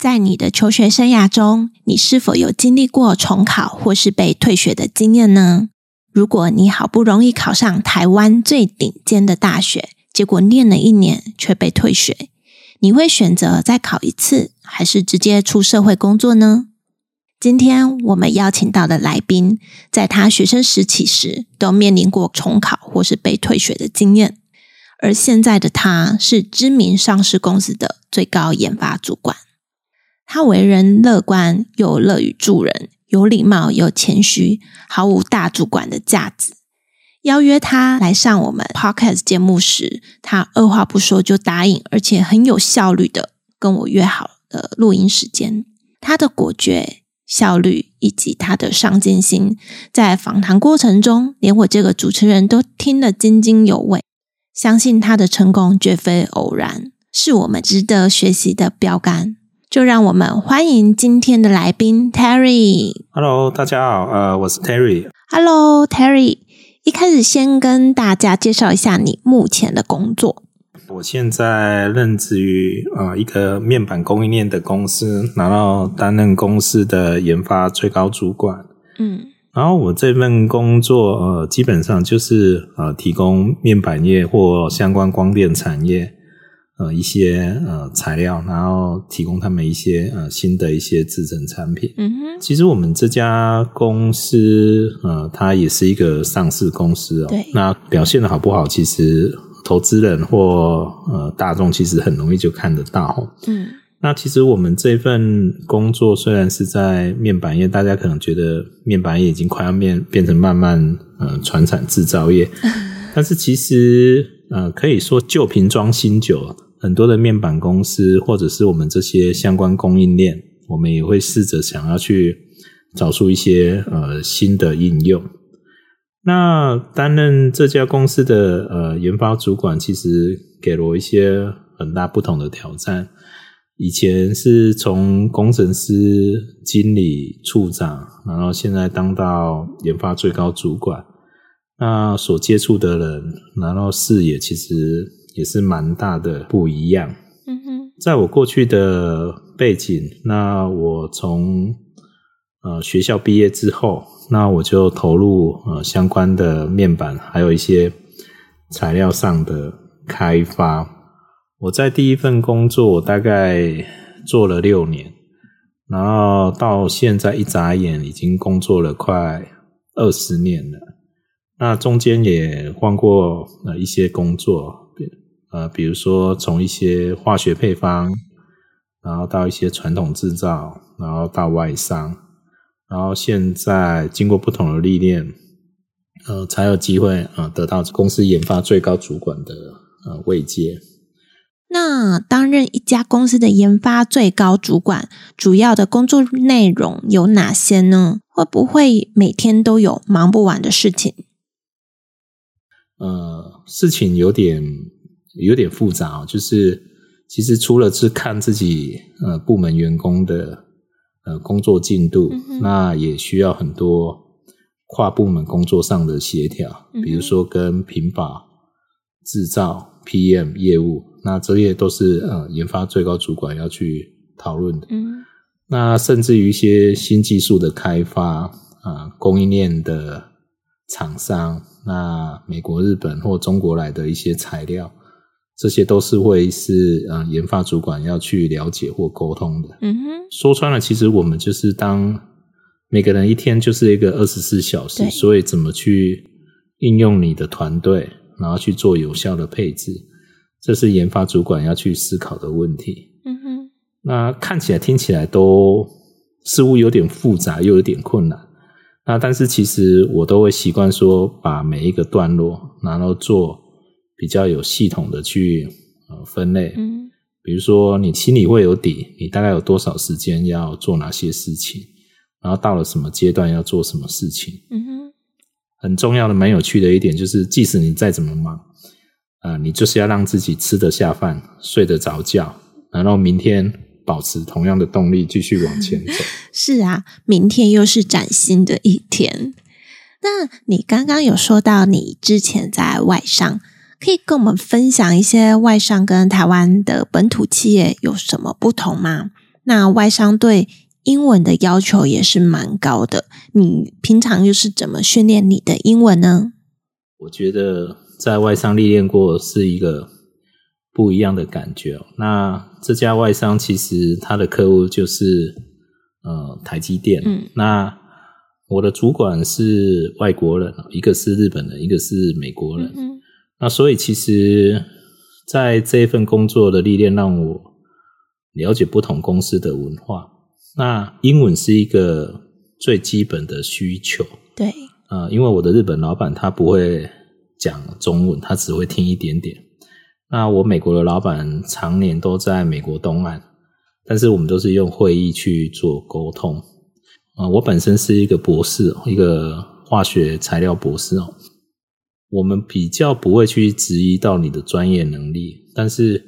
在你的求学生涯中，你是否有经历过重考或是被退学的经验呢？如果你好不容易考上台湾最顶尖的大学，结果念了一年却被退学，你会选择再考一次，还是直接出社会工作呢？今天我们邀请到的来宾，在他学生时期时都面临过重考或是被退学的经验，而现在的他是知名上市公司的最高研发主管。他为人乐观又乐于助人，有礼貌又谦虚，毫无大主管的架子。邀约他来上我们 Podcast 节目时，他二话不说就答应，而且很有效率的跟我约好了录音时间。他的果决、效率以及他的上进心，在访谈过程中，连我这个主持人都听得津津有味。相信他的成功绝非偶然，是我们值得学习的标杆。就让我们欢迎今天的来宾 Terry。Hello，大家好，呃，我是 Terry。Hello，Terry。一开始先跟大家介绍一下你目前的工作。我现在任职于呃一个面板供应链的公司，然后担任公司的研发最高主管。嗯，然后我这份工作呃基本上就是呃提供面板业或相关光电产业。呃，一些呃材料，然后提供他们一些呃新的一些制成产品。嗯哼，其实我们这家公司呃，它也是一个上市公司哦。对。那表现的好不好，其实投资人或呃大众其实很容易就看得到。嗯。那其实我们这份工作虽然是在面板业，大家可能觉得面板业已经快要变变成慢慢呃传产制造业，但是其实呃可以说旧瓶装新酒。很多的面板公司，或者是我们这些相关供应链，我们也会试着想要去找出一些呃新的应用。那担任这家公司的呃研发主管，其实给了我一些很大不同的挑战。以前是从工程师、经理、处长，然后现在当到研发最高主管，那所接触的人，然后视野其实。也是蛮大的不一样。嗯哼，在我过去的背景，那我从呃学校毕业之后，那我就投入呃相关的面板，还有一些材料上的开发。我在第一份工作，我大概做了六年，然后到现在一眨眼，已经工作了快二十年了。那中间也换过呃一些工作。呃，比如说从一些化学配方，然后到一些传统制造，然后到外商，然后现在经过不同的历练，呃，才有机会呃得到公司研发最高主管的呃位阶。那担任一家公司的研发最高主管，主要的工作内容有哪些呢？会不会每天都有忙不完的事情？呃，事情有点。有点复杂哦，就是其实除了是看自己呃部门员工的呃工作进度，嗯，那也需要很多跨部门工作上的协调，嗯，比如说跟品保、制造、PM 业务，那这些都是呃研发最高主管要去讨论的。嗯，那甚至于一些新技术的开发啊，呃，供应链的厂商，那美国、日本或中国来的一些材料。这些都是会是呃研发主管要去了解或沟通的。嗯哼，说穿了，其实我们就是当每个人一天就是一个二十四小时，所以怎么去应用你的团队，然后去做有效的配置，这是研发主管要去思考的问题。嗯哼，那看起来听起来都似乎有点复杂，又有点困难。那但是其实我都会习惯说，把每一个段落然后做。比较有系统的去呃分类，嗯，比如说你心里会有底，你大概有多少时间要做哪些事情，然后到了什么阶段要做什么事情。嗯哼，很重要的、蛮有趣的一点就是，即使你再怎么忙，啊、呃，你就是要让自己吃得下饭、睡得着觉，然后明天保持同样的动力继续往前走。是啊，明天又是崭新的一天。那你刚刚有说到你之前在外商，可以跟我们分享一些外商跟台湾的本土企业有什么不同吗？那外商对英文的要求也是蛮高的，你平常又是怎么训练你的英文呢？我觉得在外商历练过是一个不一样的感觉。那这家外商其实他的客户就是呃台积电，嗯，那。我的主管是外国人，一个是日本人，一个是美国人。嗯嗯。那所以其实，在这一份工作的历练，让我了解不同公司的文化。那英文是一个最基本的需求。对。啊、呃，因为我的日本老板他不会讲中文，他只会听一点点。那我美国的老板常年都在美国东岸，但是我们都是用会议去做沟通。啊，我本身是一个博士，一个化学材料博士哦。我们比较不会去质疑到你的专业能力，但是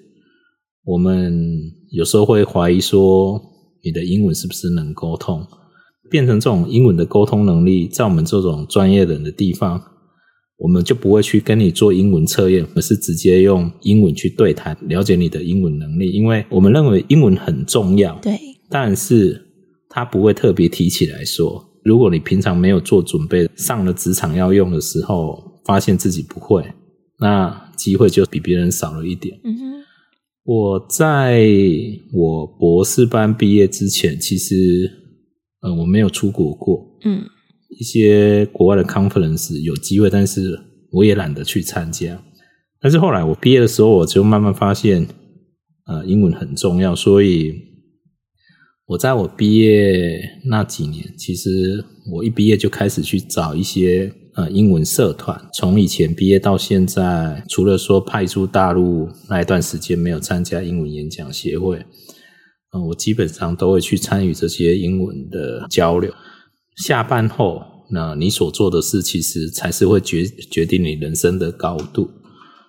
我们有时候会怀疑说你的英文是不是能沟通，变成这种英文的沟通能力，在我们这种专业人的地方，我们就不会去跟你做英文测验，而是直接用英文去对谈，了解你的英文能力，因为我们认为英文很重要。对，但是。他不会特别提起来说，如果你平常没有做准备，上了职场要用的时候，发现自己不会，那机会就比别人少了一点。嗯哼。我在我博士班毕业之前，其实呃我没有出国过。嗯。一些国外的 conference 有机会，但是我也懒得去参加。但是后来我毕业的时候，我就慢慢发现，呃，英文很重要，所以。我在我毕业那几年，其实我一毕业就开始去找一些呃英文社团。从以前毕业到现在，除了说派出大陆那一段时间没有参加英文演讲协会，嗯、我基本上都会去参与这些英文的交流。下班后，那你所做的事其实才是会决决定你人生的高度。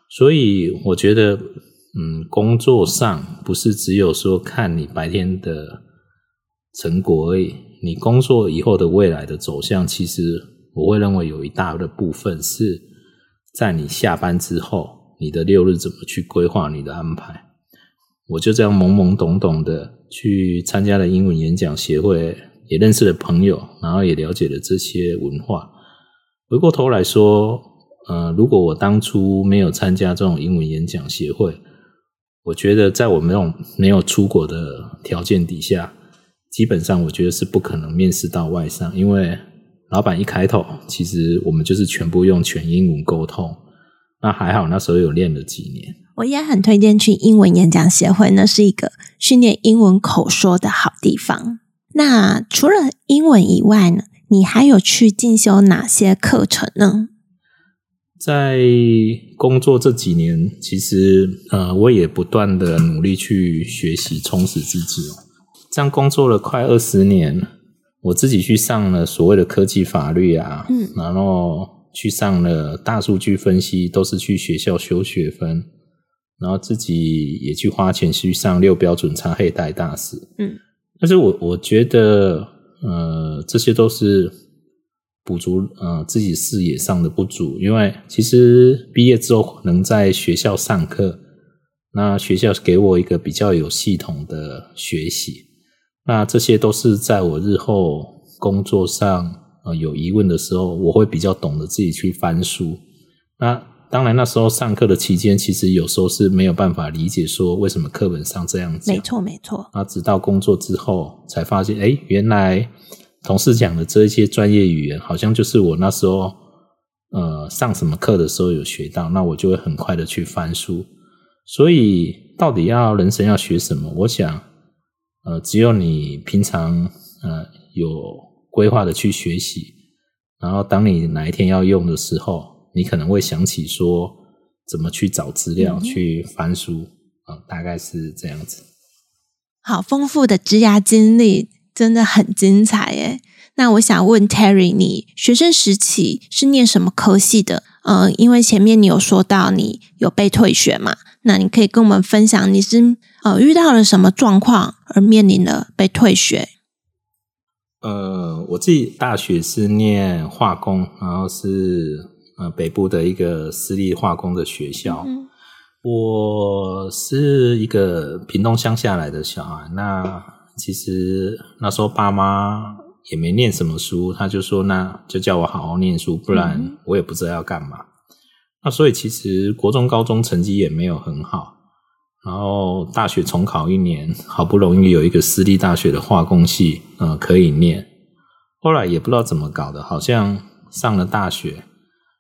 所以我觉得，嗯，工作上不是只有说看你白天的。成果而已。你工作以后的未来的走向，其实我会认为有一大的部分是在你下班之后，你的六日怎么去规划你的安排。我就这样懵懵懂懂的去参加了英文演讲协会，也认识了朋友，然后也了解了这些文化。回过头来说，呃，如果我当初没有参加这种英文演讲协会，我觉得在我没有没有出国的条件底下。基本上，我觉得是不可能面试到外商，因为老板一开头，其实我们就是全部用全英文沟通。那还好，那时候有练了几年。我也很推荐去英文演讲协会，那是一个训练英文口说的好地方。那除了英文以外呢，你还有去进修哪些课程呢？在工作这几年，其实呃，我也不断的努力去学习，充实自己哦。这样工作了快二十年，我自己去上了所谓的科技法律啊，嗯，然后去上了大数据分析，都是去学校修学分，然后自己也去花钱去上六标准差黑带大师，嗯，但是我我觉得，呃，这些都是补足呃自己视野上的不足，因为其实毕业之后能在学校上课，那学校给我一个比较有系统的学习。那这些都是在我日后工作上呃有疑问的时候，我会比较懂得自己去翻书。那当然那时候上课的期间，其实有时候是没有办法理解说为什么课本上这样讲。没错，没错。那直到工作之后才发现，诶，原来同事讲的这些专业语言，好像就是我那时候呃上什么课的时候有学到，那我就会很快的去翻书。所以到底要人生要学什么？我想。呃，只有你平常呃有规划的去学习，然后当你哪一天要用的时候，你可能会想起说怎么去找资料、嗯、去翻书啊、呃，大概是这样子。好丰富的职涯经历，真的很精彩耶。那我想问 Terry，你学生时期是念什么科系的？嗯、呃，因为前面你有说到你有被退学嘛，那你可以跟我们分享你是呃遇到了什么状况而面临了被退学？呃，我自己大学是念化工，然后是呃北部的一个私立化工的学校。嗯、我是一个屏东乡下来的小孩，那其实那时候爸妈。也没念什么书，他就说那就叫我好好念书，不然我也不知道要干嘛。嗯、那所以其实国中、高中成绩也没有很好，然后大学重考一年，好不容易有一个私立大学的化工系，呃，可以念。后来也不知道怎么搞的，好像上了大学，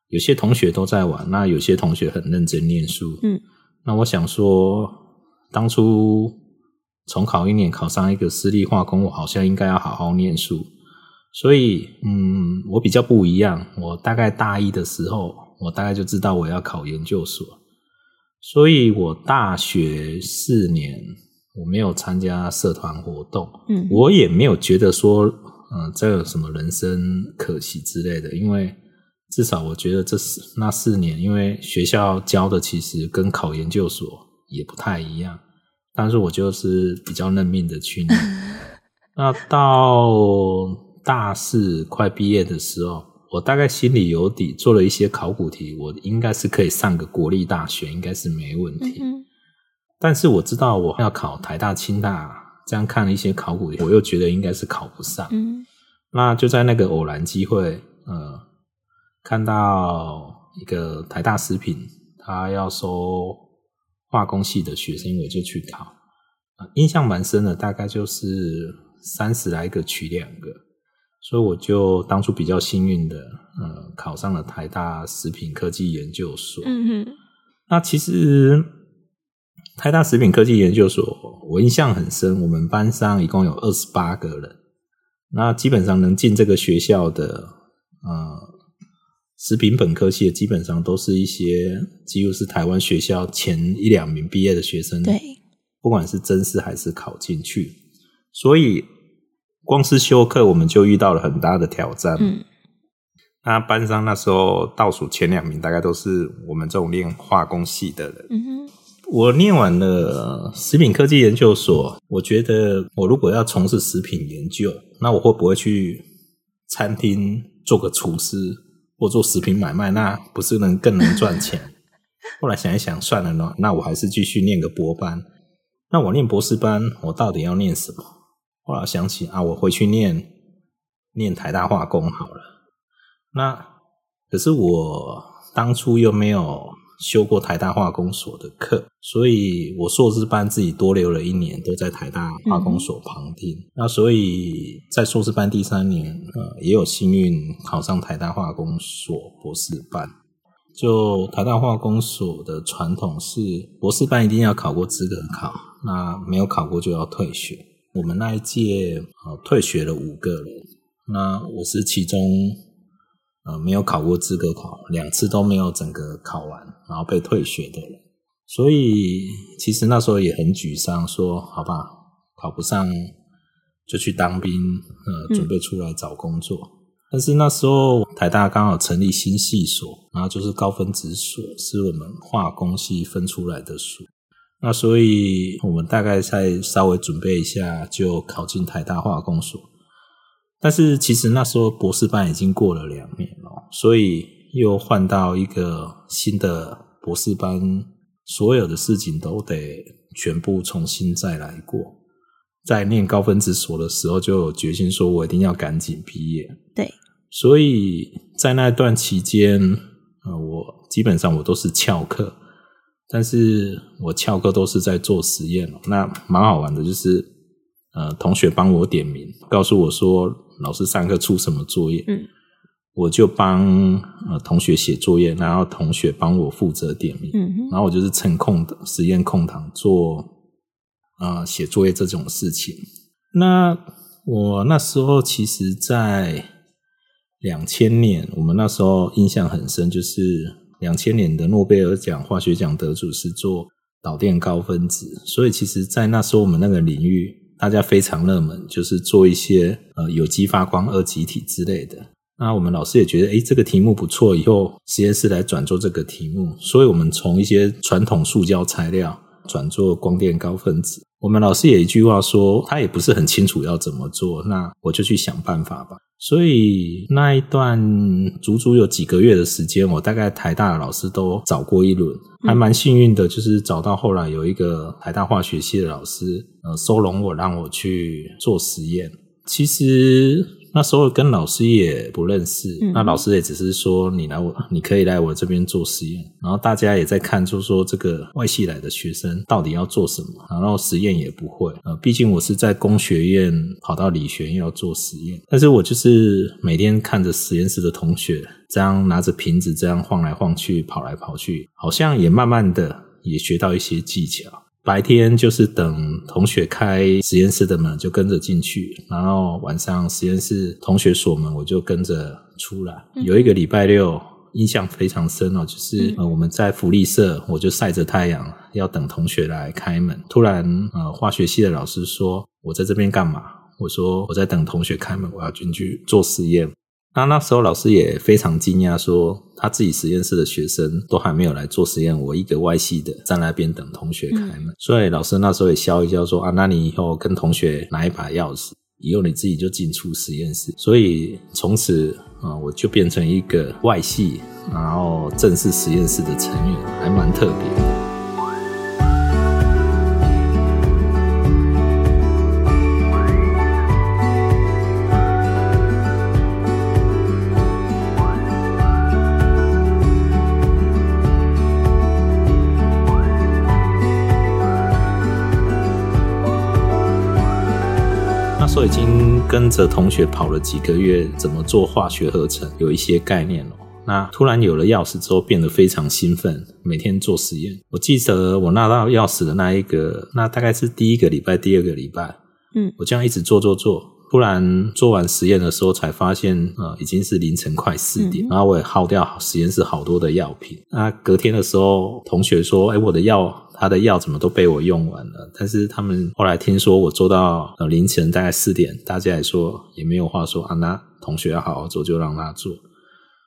有些同学都在玩，那有些同学很认真念书。嗯，那我想说，当初。重考一年，考上一个私立化工，我好像应该要好好念书。所以，嗯，我比较不一样。我大概大一的时候，我大概就知道我要考研究所。所以我大学四年，我没有参加社团活动。嗯，我也没有觉得说，嗯、呃，这有什么人生可惜之类的。因为至少我觉得这四那四年，因为学校教的其实跟考研究所也不太一样。但是我就是比较认命的去念。那到大四快毕业的时候，我大概心里有底，做了一些考古题，我应该是可以上个国立大学，应该是没问题。嗯、但是我知道我要考台大、清大，这样看了一些考古题，我又觉得应该是考不上。嗯、那就在那个偶然机会，呃，看到一个台大食品，他要收。化工系的学生，我就去考，印象蛮深的，大概就是三十来个取两个，所以我就当初比较幸运的，呃，考上了台大食品科技研究所。嗯哼，那其实台大食品科技研究所，我印象很深，我们班上一共有二十八个人，那基本上能进这个学校的，呃。食品本科系的基本上都是一些几乎是台湾学校前一两名毕业的学生，对，不管是真试还是考进去，所以光是修课我们就遇到了很大的挑战。嗯，那班上那时候倒数前两名大概都是我们这种念化工系的人。嗯哼，我念完了食品科技研究所，我觉得我如果要从事食品研究，那我会不会去餐厅做个厨师？或做食品买卖，那不是能更能赚钱？后来想一想，算了呢，那我还是继续念个博班。那我念博士班，我到底要念什么？后来想起啊，我回去念念台大化工好了。那可是我当初又没有。修过台大化工所的课，所以我硕士班自己多留了一年，都在台大化工所旁听。嗯、那所以在硕士班第三年，呃，也有幸运考上台大化工所博士班。就台大化工所的传统是，博士班一定要考过资格考，那没有考过就要退学。我们那一届呃退学了五个人，那我是其中。呃，没有考过资格考，两次都没有整个考完，然后被退学的人，所以其实那时候也很沮丧，说好吧，考不上就去当兵，呃，准备出来找工作。嗯、但是那时候台大刚好成立新系所，然后就是高分子所，是我们化工系分出来的所，那所以我们大概再稍微准备一下，就考进台大化工所。但是其实那时候博士班已经过了两年了，所以又换到一个新的博士班，所有的事情都得全部重新再来过。在念高分子所的时候，就有决心说我一定要赶紧毕业。对，所以在那段期间，呃，我基本上我都是翘课，但是我翘课都是在做实验。那蛮好玩的，就是呃，同学帮我点名，告诉我说。老师上课出什么作业，嗯，我就帮呃同学写作业，然后同学帮我负责点名，嗯，然后我就是趁空的实验空档做啊、呃、写作业这种事情。那我那时候其实，在两千年，我们那时候印象很深，就是两千年的诺贝尔奖化学奖得主是做导电高分子，所以其实，在那时候我们那个领域。大家非常热门，就是做一些呃有机发光二极体之类的。那我们老师也觉得，诶，这个题目不错，以后实验室来转做这个题目。所以我们从一些传统塑胶材料转做光电高分子。我们老师也一句话说，他也不是很清楚要怎么做，那我就去想办法吧。所以那一段足足有几个月的时间，我大概台大的老师都找过一轮，还蛮幸运的，就是找到后来有一个台大化学系的老师，呃，收容我，让我去做实验。其实。那时候跟老师也不认识，嗯、那老师也只是说，你来我，你可以来我这边做实验。然后大家也在看，就是说这个外系来的学生到底要做什么，然后实验也不会。呃，毕竟我是在工学院跑到理学院要做实验，但是我就是每天看着实验室的同学这样拿着瓶子这样晃来晃去，跑来跑去，好像也慢慢的也学到一些技巧。白天就是等同学开实验室的门，就跟着进去，然后晚上实验室同学锁门，我就跟着出来。嗯、有一个礼拜六印象非常深哦，就是、嗯、呃我们在福利社，我就晒着太阳要等同学来开门。突然呃化学系的老师说：“我在这边干嘛？”我说：“我在等同学开门，我要进去做实验。”那那时候老师也非常惊讶，说他自己实验室的学生都还没有来做实验，我一个外系的在那边等同学开门。嗯、所以老师那时候也笑一笑说：“啊，那你以后跟同学拿一把钥匙，以后你自己就进出实验室。”所以从此啊，我就变成一个外系，然后正式实验室的成员，还蛮特别的。已经跟着同学跑了几个月，怎么做化学合成有一些概念了。那突然有了钥匙之后，变得非常兴奋，每天做实验。我记得我拿到钥匙的那一个，那大概是第一个礼拜、第二个礼拜，嗯，我这样一直做做做。突然做完实验的时候，才发现呃已经是凌晨快四点，嗯、然后我也耗掉实验室好多的药品。那隔天的时候，同学说：“哎，我的药，他的药怎么都被我用完了？”但是他们后来听说我做到呃凌晨大概四点，大家也说也没有话说啊，那同学要好好做，就让他做。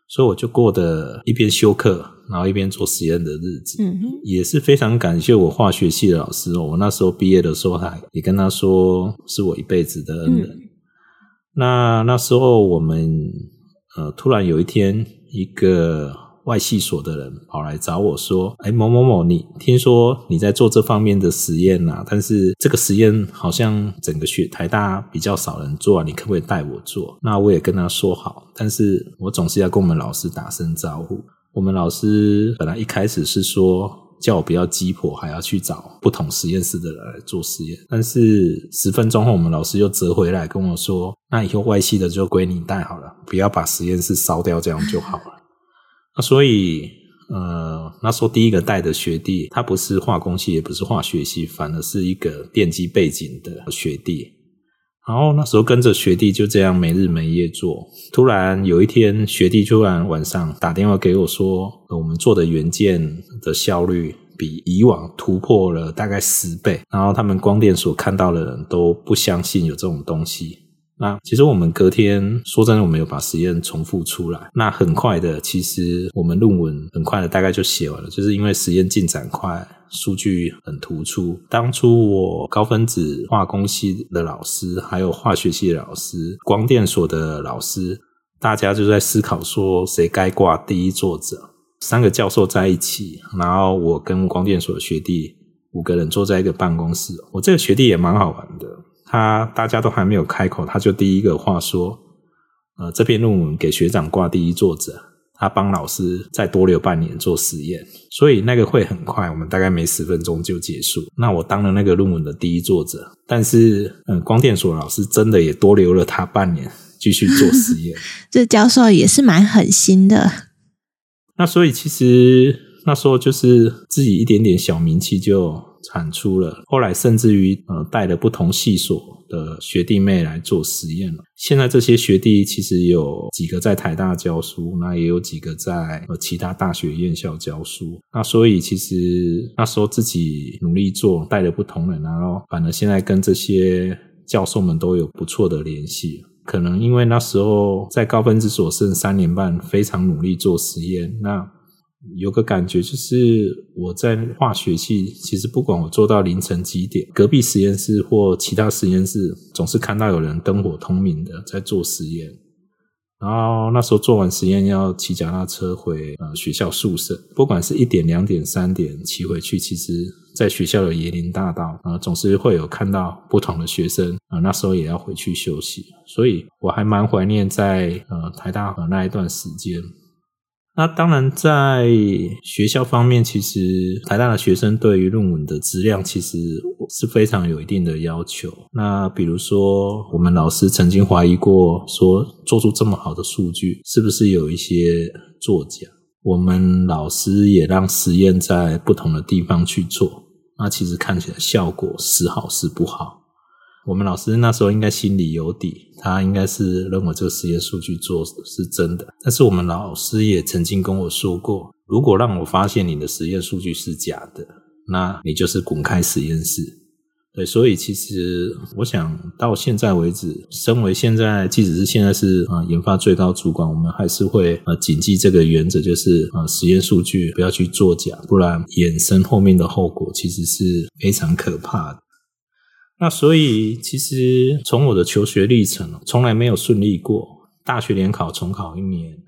所以我就过的一边修课，然后一边做实验的日子。也是非常感谢我化学系的老师哦。我那时候毕业的时候，还也跟他说是我一辈子的恩人。嗯那那时候我们呃，突然有一天，一个外系所的人跑来找我说：“哎，某某某，你听说你在做这方面的实验呐？但是这个实验好像整个学台大比较少人做啊，你可不可以带我做？”那我也跟他说好，但是我总是要跟我们老师打声招呼。我们老师本来一开始是说。叫我不要鸡婆，还要去找不同实验室的人来做实验。但是十分钟后，我们老师又折回来跟我说：“那以后外系的就归你带好了，不要把实验室烧掉，这样就好了。”那所以，呃，那时候第一个带的学弟，他不是化工系，也不是化学系，反而是一个电机背景的学弟。然后那时候跟着学弟就这样没日没夜做。突然有一天，学弟突然晚上打电话给我说，我们做的元件的效率比以往突破了大概十倍。然后他们光电所看到的人都不相信有这种东西。那其实我们隔天说真的，我们有把实验重复出来。那很快的，其实我们论文很快的大概就写完了，就是因为实验进展快。数据很突出。当初我高分子化工系的老师，还有化学系的老师、光电所的老师，大家就在思考说，谁该挂第一作者。三个教授在一起，然后我跟光电所的学弟五个人坐在一个办公室。我这个学弟也蛮好玩的，他大家都还没有开口，他就第一个话说：“呃，这篇论文给学长挂第一作者。”他帮老师再多留半年做实验，所以那个会很快，我们大概没十分钟就结束。那我当了那个论文的第一作者，但是嗯，光电所老师真的也多留了他半年继续做实验。这教授也是蛮狠心的。那所以其实那时候就是自己一点点小名气就产出了。后来甚至于呃带了不同系所的学弟妹来做实验了。现在这些学弟其实有几个在台大教书，那也有几个在呃其他大学院校教书。那所以其实那时候自己努力做，带了不同人，然后反而现在跟这些教授们都有不错的联系。可能因为那时候在高分子所剩三年半，非常努力做实验，那。有个感觉，就是我在化学系，其实不管我做到凌晨几点，隔壁实验室或其他实验室，总是看到有人灯火通明的在做实验。然后那时候做完实验要骑脚踏车回呃学校宿舍，不管是一点、两点、三点骑回去，其实在学校的椰林大道啊，总是会有看到不同的学生啊。那时候也要回去休息，所以我还蛮怀念在呃台大的那一段时间。那当然，在学校方面，其实台大的学生对于论文的质量其实是非常有一定的要求。那比如说，我们老师曾经怀疑过，说做出这么好的数据，是不是有一些作假？我们老师也让实验在不同的地方去做，那其实看起来效果时好时不好。我们老师那时候应该心里有底，他应该是认为这个实验数据做是真的。但是我们老师也曾经跟我说过，如果让我发现你的实验数据是假的，那你就是滚开实验室。对，所以其实我想到现在为止，身为现在即使是现在是啊研发最高主管，我们还是会呃谨记这个原则，就是啊实验数据不要去作假，不然衍生后面的后果其实是非常可怕的。那所以，其实从我的求学历程，从来没有顺利过。大学联考重考一年，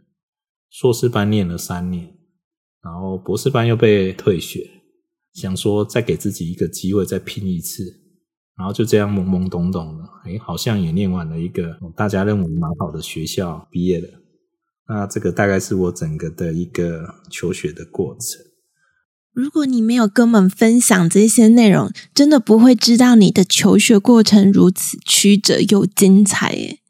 硕士班念了三年，然后博士班又被退学，想说再给自己一个机会，再拼一次，然后就这样懵懵懂懂的，诶，好像也念完了一个大家认为蛮好的学校，毕业了。那这个大概是我整个的一个求学的过程。如果你没有跟我们分享这些内容，真的不会知道你的求学过程如此曲折又精彩耶。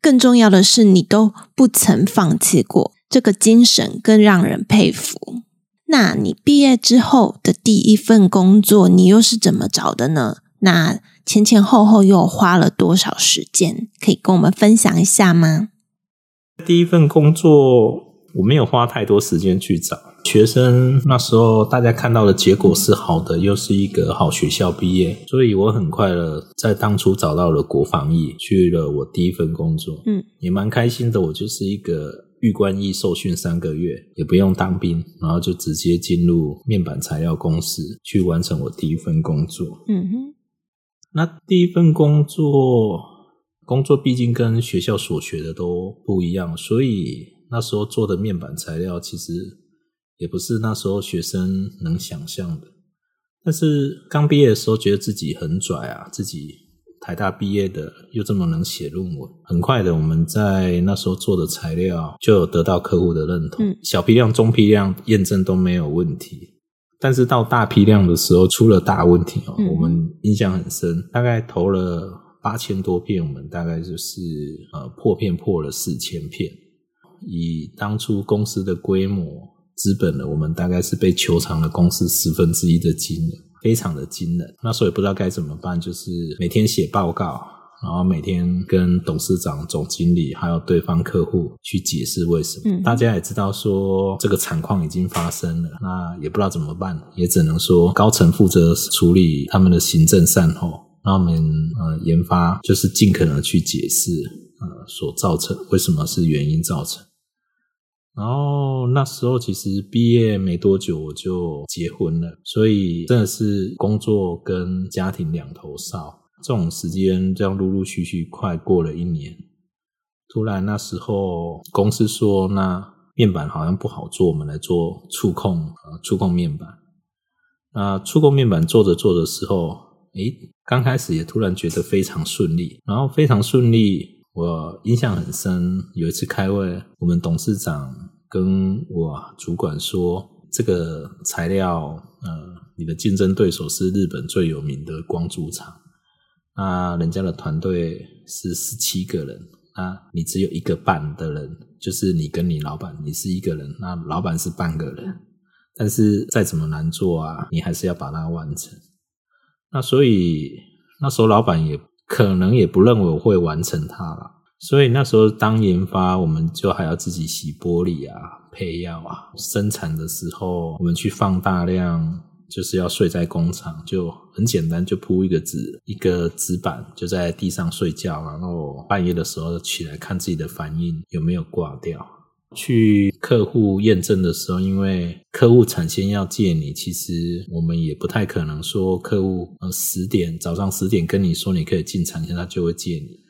更重要的是，你都不曾放弃过，这个精神更让人佩服。那你毕业之后的第一份工作，你又是怎么找的呢？那前前后后又花了多少时间？可以跟我们分享一下吗？第一份工作。我没有花太多时间去找学生，那时候大家看到的结果是好的，又是一个好学校毕业，所以我很快的在当初找到了国防役，去了我第一份工作，嗯，也蛮开心的。我就是一个预官役，受训三个月，也不用当兵，然后就直接进入面板材料公司去完成我第一份工作。嗯哼，那第一份工作，工作毕竟跟学校所学的都不一样，所以。那时候做的面板材料其实也不是那时候学生能想象的，但是刚毕业的时候觉得自己很拽啊，自己台大毕业的又这么能写论文，很快的我们在那时候做的材料就有得到客户的认同，小批量、中批量验证都没有问题，但是到大批量的时候出了大问题哦，我们印象很深，大概投了八千多片，我们大概就是呃破片破了四千片。以当初公司的规模、资本的，我们大概是被求偿了公司十分之一的金额，非常的惊人。那时候也不知道该怎么办，就是每天写报告，然后每天跟董事长、总经理还有对方客户去解释为什么。嗯。大家也知道说这个惨况已经发生了，那也不知道怎么办，也只能说高层负责处理他们的行政善后，那我们呃研发就是尽可能去解释呃所造成为什么是原因造成。然后那时候其实毕业没多久我就结婚了，所以真的是工作跟家庭两头烧。这种时间这样陆陆续续快过了一年，突然那时候公司说那面板好像不好做，我们来做触控呃触控面板。那触控面板做着做的时候，诶，刚开始也突然觉得非常顺利，然后非常顺利。我印象很深，有一次开会，我们董事长跟我主管说：“这个材料，呃，你的竞争对手是日本最有名的光珠厂，那人家的团队是十七个人，那你只有一个半的人，就是你跟你老板，你是一个人，那老板是半个人，但是再怎么难做啊，你还是要把它完成。那所以那时候老板也可能也不认为我会完成它了。所以那时候当研发，我们就还要自己洗玻璃啊、配药啊。生产的时候，我们去放大量，就是要睡在工厂，就很简单，就铺一个纸、一个纸板，就在地上睡觉，然后半夜的时候起来看自己的反应有没有挂掉。去客户验证的时候，因为客户产线要借你，其实我们也不太可能说客户呃十点早上十点跟你说你可以进产线，他就会借你。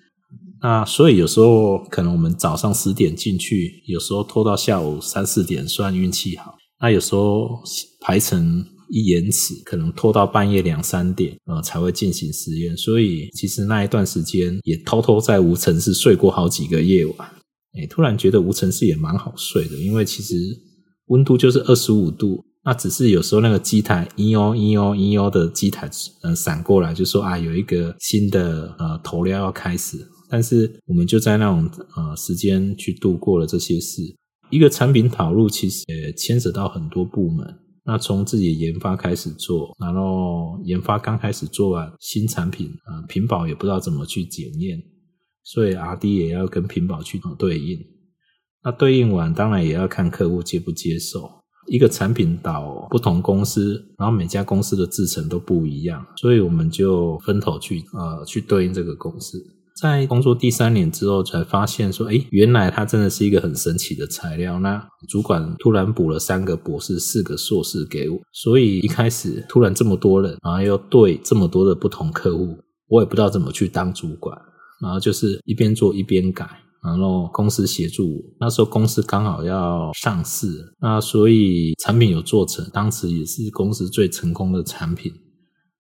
那所以有时候可能我们早上十点进去，有时候拖到下午三四点算运气好。那有时候排程一延迟，可能拖到半夜两三点，呃才会进行实验。所以其实那一段时间也偷偷在无尘室睡过好几个夜晚。诶，突然觉得无尘室也蛮好睡的，因为其实温度就是二十五度。那只是有时候那个机台咦哟咦哟咦哟的机台呃闪过来，就说啊有一个新的呃头料要开始。但是我们就在那种呃时间去度过了这些事。一个产品导入其实也牵扯到很多部门。那从自己研发开始做，然后研发刚开始做完新产品，呃，屏保也不知道怎么去检验，所以 R&D 也要跟品保去对应。那对应完，当然也要看客户接不接受。一个产品到不同公司，然后每家公司的制程都不一样，所以我们就分头去呃去对应这个公司。在工作第三年之后，才发现说，诶，原来它真的是一个很神奇的材料。那主管突然补了三个博士、四个硕士给我，所以一开始突然这么多人，然后又对这么多的不同客户，我也不知道怎么去当主管。然后就是一边做一边改，然后公司协助我。那时候公司刚好要上市，那所以产品有做成，当时也是公司最成功的产品。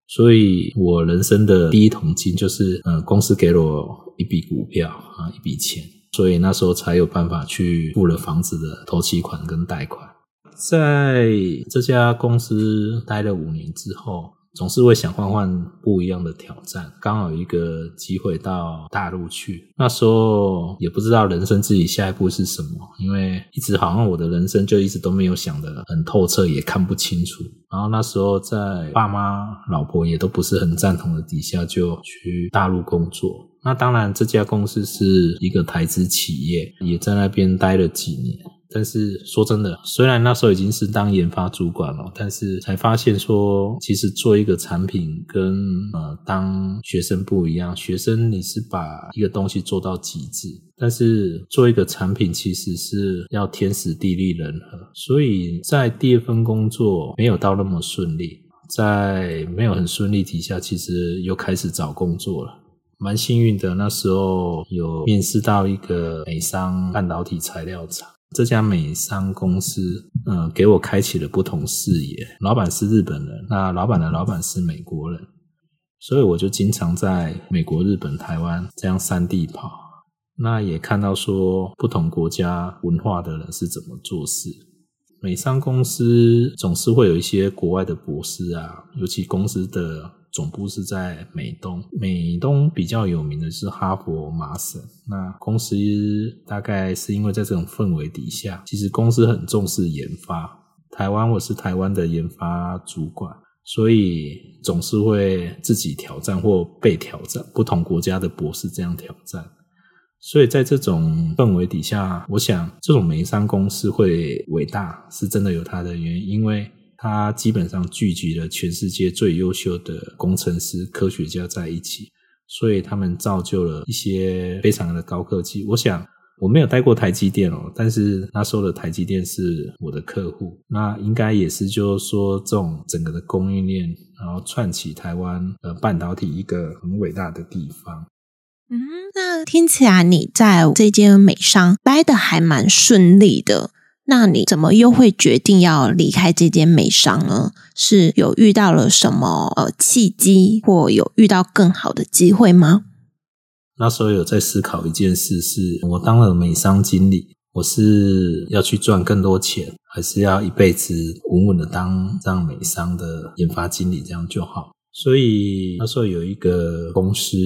所以我人生的第一桶金就是，呃，公司给了我一笔股票啊，一笔钱，所以那时候才有办法去付了房子的头期款跟贷款。在这家公司待了五年之后。总是会想换换不一样的挑战，刚好有一个机会到大陆去。那时候也不知道人生自己下一步是什么，因为一直好像我的人生就一直都没有想得很透彻，也看不清楚。然后那时候在爸妈、老婆也都不是很赞同的底下，就去大陆工作。那当然，这家公司是一个台资企业，也在那边待了几年。但是说真的，虽然那时候已经是当研发主管了，但是才发现说，其实做一个产品跟呃当学生不一样。学生你是把一个东西做到极致，但是做一个产品其实是要天时地利人和。所以在第二份工作没有到那么顺利，在没有很顺利底下，其实又开始找工作了。蛮幸运的，那时候有面试到一个美商半导体材料厂。这家美商公司，嗯、呃，给我开启了不同视野。老板是日本人，那老板的老板是美国人，所以我就经常在美国、日本、台湾这样三地跑。那也看到说不同国家文化的人是怎么做事。美商公司总是会有一些国外的博士啊，尤其公司的。总部是在美东，美东比较有名的是哈佛、麻省。那公司大概是因为在这种氛围底下，其实公司很重视研发。台湾，我是台湾的研发主管，所以总是会自己挑战或被挑战，不同国家的博士这样挑战。所以在这种氛围底下，我想这种美商公司会伟大，是真的有它的原因，因为。它基本上聚集了全世界最优秀的工程师、科学家在一起，所以他们造就了一些非常的高科技。我想我没有待过台积电哦，但是那时候的台积电是我的客户，那应该也是就是说这种整个的供应链，然后串起台湾呃半导体一个很伟大的地方。嗯，那听起来你在这间美商待得还蛮顺利的。那你怎么又会决定要离开这间美商呢？是有遇到了什么呃契机，或有遇到更好的机会吗？那时候有在思考一件事是，我当了美商经理，我是要去赚更多钱，还是要一辈子稳稳的当这样美商的研发经理，这样就好。所以那时候有一个公司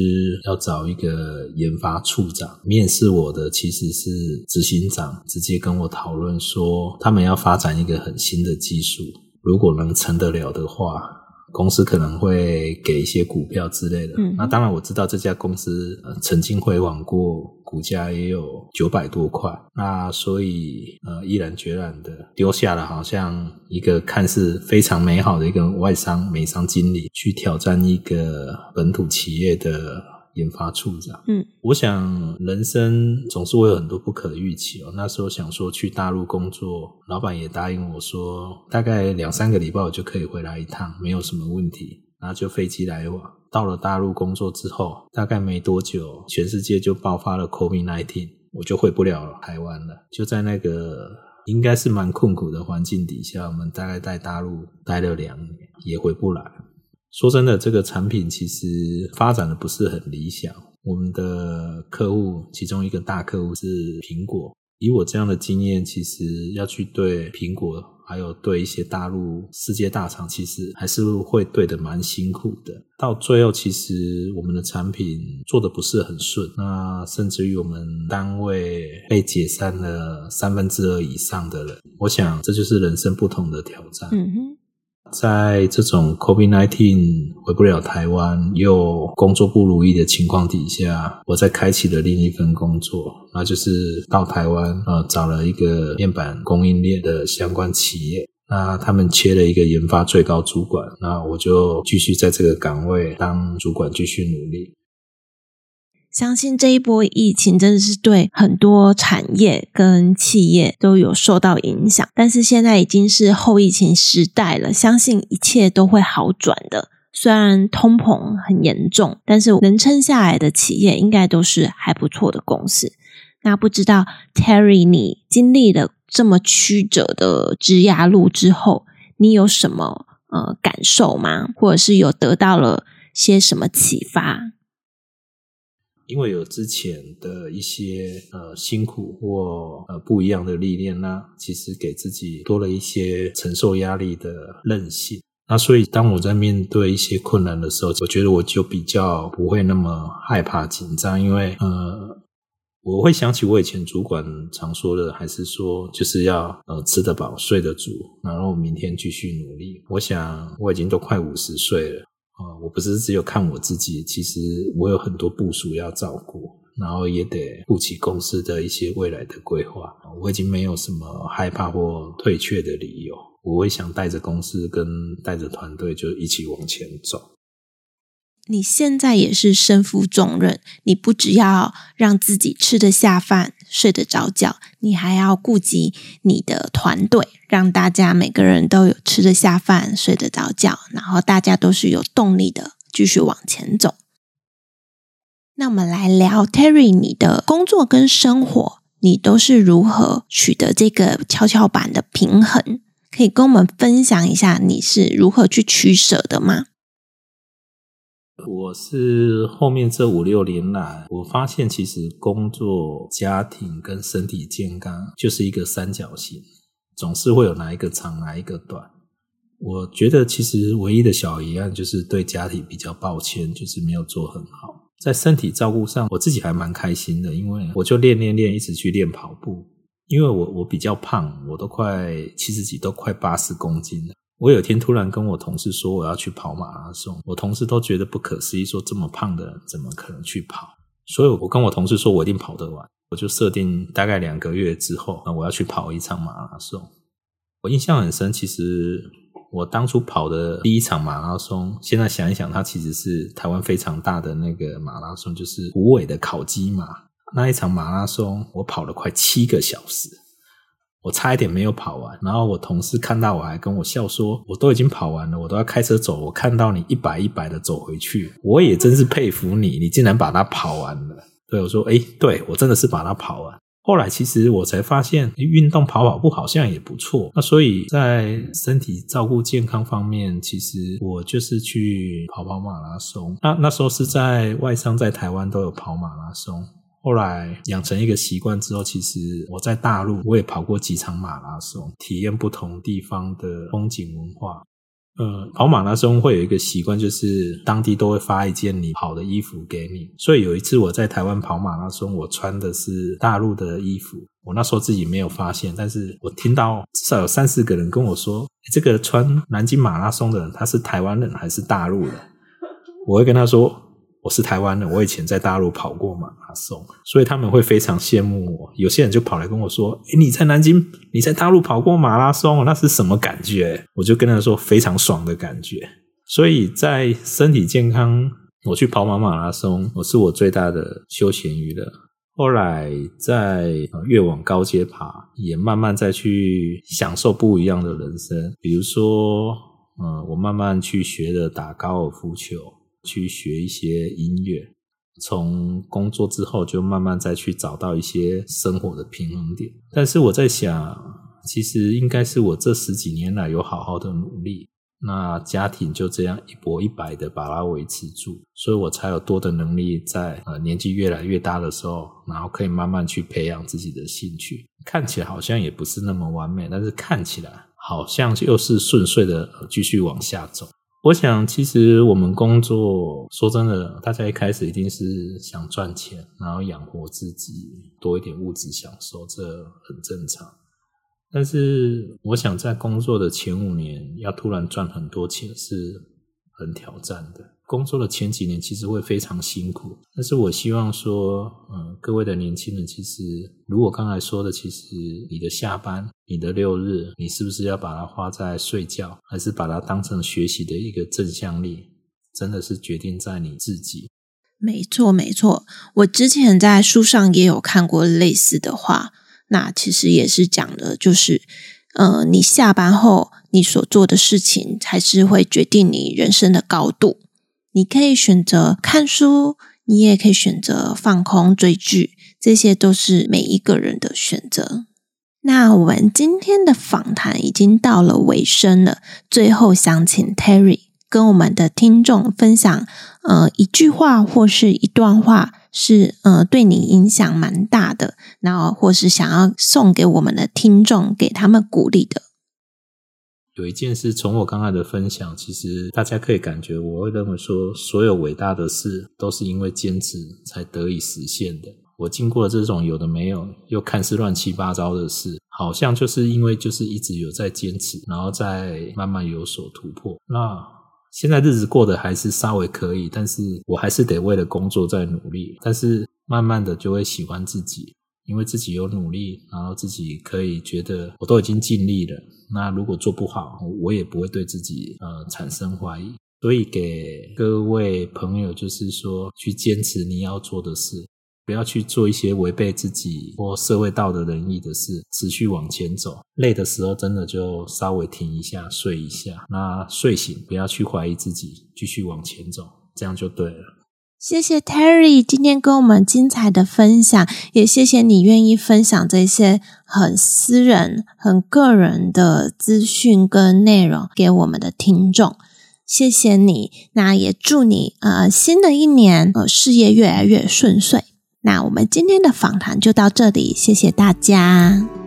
要找一个研发处长，面试我的其实是执行长，直接跟我讨论说，他们要发展一个很新的技术，如果能成得了的话，公司可能会给一些股票之类的。嗯，那当然我知道这家公司呃曾经回往过，股价也有九百多块。那所以呃毅然决然的丢下了好像一个看似非常美好的一个外商美商经理，去挑战一个本土企业的。研发处长，嗯，我想人生总是会有很多不可预期哦。那时候想说去大陆工作，老板也答应我说，大概两三个礼拜我就可以回来一趟，没有什么问题。然后就飞机来往。到了大陆工作之后，大概没多久，全世界就爆发了 COVID-19，我就回不了台湾了。就在那个应该是蛮困苦的环境底下，我们大概在大陆待了两年，也回不来。说真的，这个产品其实发展的不是很理想。我们的客户其中一个大客户是苹果。以我这样的经验，其实要去对苹果，还有对一些大陆世界大厂，其实还是会对得蛮辛苦的。到最后，其实我们的产品做得不是很顺，那甚至于我们单位被解散了三分之二以上的人。我想，这就是人生不同的挑战。嗯哼。在这种 COVID-19 回不了台湾，又工作不如意的情况底下，我再开启了另一份工作，那就是到台湾呃找了一个面板供应链的相关企业，那他们缺了一个研发最高主管，那我就继续在这个岗位当主管，继续努力。相信这一波疫情真的是对很多产业跟企业都有受到影响，但是现在已经是后疫情时代了，相信一切都会好转的。虽然通膨很严重，但是能撑下来的企业应该都是还不错的公司。那不知道 Terry，你经历了这么曲折的枝桠路之后，你有什么呃感受吗？或者是有得到了些什么启发？因为有之前的一些呃辛苦或呃不一样的历练，那其实给自己多了一些承受压力的韧性。那所以当我在面对一些困难的时候，我觉得我就比较不会那么害怕紧张，因为呃我会想起我以前主管常说的，还是说就是要呃吃得饱、睡得足，然后明天继续努力。我想我已经都快五十岁了。啊，我不是只有看我自己，其实我有很多部署要照顾，然后也得顾及公司的一些未来的规划。我已经没有什么害怕或退却的理由，我会想带着公司跟带着团队就一起往前走。你现在也是身负重任，你不只要让自己吃得下饭、睡得着觉，你还要顾及你的团队，让大家每个人都有吃得下饭、睡得着觉，然后大家都是有动力的继续往前走。那我们来聊 Terry，你的工作跟生活，你都是如何取得这个跷跷板的平衡？可以跟我们分享一下你是如何去取舍的吗？我是后面这五六年来，我发现其实工作、家庭跟身体健康就是一个三角形，总是会有哪一个长，哪一个短。我觉得其实唯一的小遗憾就是对家庭比较抱歉，就是没有做很好。在身体照顾上，我自己还蛮开心的，因为我就练练练，一直去练跑步。因为我我比较胖，我都快七十几，都快八十公斤了。我有天突然跟我同事说我要去跑马拉松，我同事都觉得不可思议，说这么胖的人怎么可能去跑？所以我跟我同事说我一定跑得完，我就设定大概两个月之后，那我要去跑一场马拉松。我印象很深，其实我当初跑的第一场马拉松，现在想一想，它其实是台湾非常大的那个马拉松，就是无尾的烤鸡马。那一场马拉松，我跑了快七个小时。我差一点没有跑完，然后我同事看到我还跟我笑说：“我都已经跑完了，我都要开车走，我看到你一百一百的走回去，我也真是佩服你，你竟然把它跑完了。”对，我说：“诶，对，我真的是把它跑完。”后来其实我才发现，运动跑跑步好像也不错。那所以在身体照顾健康方面，其实我就是去跑跑马拉松。那那时候是在外商在台湾都有跑马拉松。后来养成一个习惯之后，其实我在大陆我也跑过几场马拉松，体验不同地方的风景文化。呃，跑马拉松会有一个习惯，就是当地都会发一件你跑的衣服给你。所以有一次我在台湾跑马拉松，我穿的是大陆的衣服。我那时候自己没有发现，但是我听到至少有三四个人跟我说：“这个穿南京马拉松的人，他是台湾人还是大陆人？”我会跟他说。我是台湾人，我以前在大陆跑过马拉松，所以他们会非常羡慕我。有些人就跑来跟我说：“诶，你在南京，你在大陆跑过马拉松，那是什么感觉？”我就跟他说：“非常爽的感觉。”所以在身体健康，我去跑马马拉松，我是我最大的休闲娱乐。后来在越往高阶爬，也慢慢再去享受不一样的人生。比如说，嗯，我慢慢去学着打高尔夫球。去学一些音乐，从工作之后就慢慢再去找到一些生活的平衡点。但是我在想，其实应该是我这十几年来有好好的努力，那家庭就这样一搏一摆的把它维持住，所以我才有多的能力在呃年纪越来越大的时候，然后可以慢慢去培养自己的兴趣。看起来好像也不是那么完美，但是看起来好像又是顺遂的继续往下走。我想，其实我们工作，说真的，大家一开始一定是想赚钱，然后养活自己，多一点物质享受，这很正常。但是，我想在工作的前五年，要突然赚很多钱，是很挑战的。工作的前几年其实会非常辛苦，但是我希望说，嗯，各位的年轻人，其实如果刚才说的，其实你的下班、你的六日，你是不是要把它花在睡觉，还是把它当成学习的一个正向力，真的是决定在你自己。没错，没错，我之前在书上也有看过类似的话，那其实也是讲的，就是，呃，你下班后你所做的事情，才是会决定你人生的高度。你可以选择看书，你也可以选择放空追剧，这些都是每一个人的选择。那我们今天的访谈已经到了尾声了，最后想请 Terry 跟我们的听众分享，呃，一句话或是一段话是呃对你影响蛮大的，然后或是想要送给我们的听众，给他们鼓励的。有一件事，从我刚才的分享，其实大家可以感觉，我会认为说，所有伟大的事都是因为坚持才得以实现的。我经过了这种有的没有，又看似乱七八糟的事，好像就是因为就是一直有在坚持，然后再慢慢有所突破。那现在日子过得还是稍微可以，但是我还是得为了工作在努力。但是慢慢的就会喜欢自己。因为自己有努力，然后自己可以觉得我都已经尽力了。那如果做不好，我也不会对自己呃产生怀疑。所以给各位朋友，就是说去坚持你要做的事，不要去做一些违背自己或社会道德仁义的事，持续往前走。累的时候，真的就稍微停一下，睡一下。那睡醒，不要去怀疑自己，继续往前走，这样就对了。谢谢 Terry 今天跟我们精彩的分享，也谢谢你愿意分享这些很私人、很个人的资讯跟内容给我们的听众。谢谢你，那也祝你呃新的一年呃事业越来越顺遂。那我们今天的访谈就到这里，谢谢大家。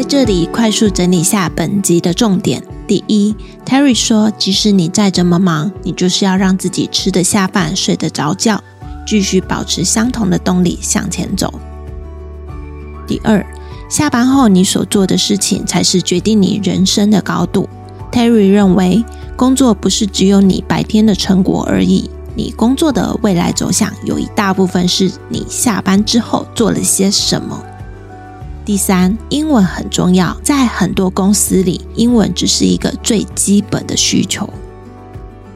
在这里快速整理下本集的重点：第一，Terry 说，即使你再怎么忙，你就是要让自己吃得下饭、睡得着觉，继续保持相同的动力向前走。第二，下班后你所做的事情才是决定你人生的高度。Terry 认为，工作不是只有你白天的成果而已，你工作的未来走向有一大部分是你下班之后做了些什么。第三，英文很重要，在很多公司里，英文只是一个最基本的需求。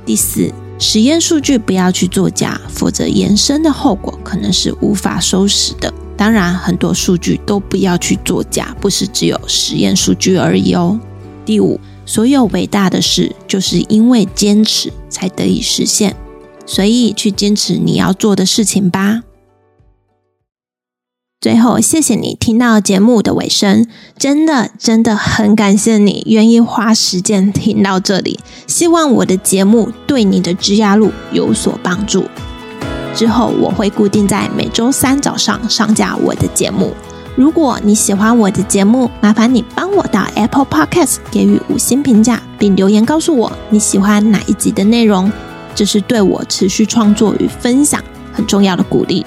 第四，实验数据不要去作假，否则延伸的后果可能是无法收拾的。当然，很多数据都不要去作假，不是只有实验数据而已哦。第五，所有伟大的事就是因为坚持才得以实现，所以去坚持你要做的事情吧。最后，谢谢你听到节目的尾声，真的真的很感谢你愿意花时间听到这里。希望我的节目对你的职涯路有所帮助。之后我会固定在每周三早上上架我的节目，如果你喜欢我的节目，麻烦你帮我到 Apple Podcast 给予五星评价，并留言告诉我你喜欢哪一集的内容，这是对我持续创作与分享很重要的鼓励。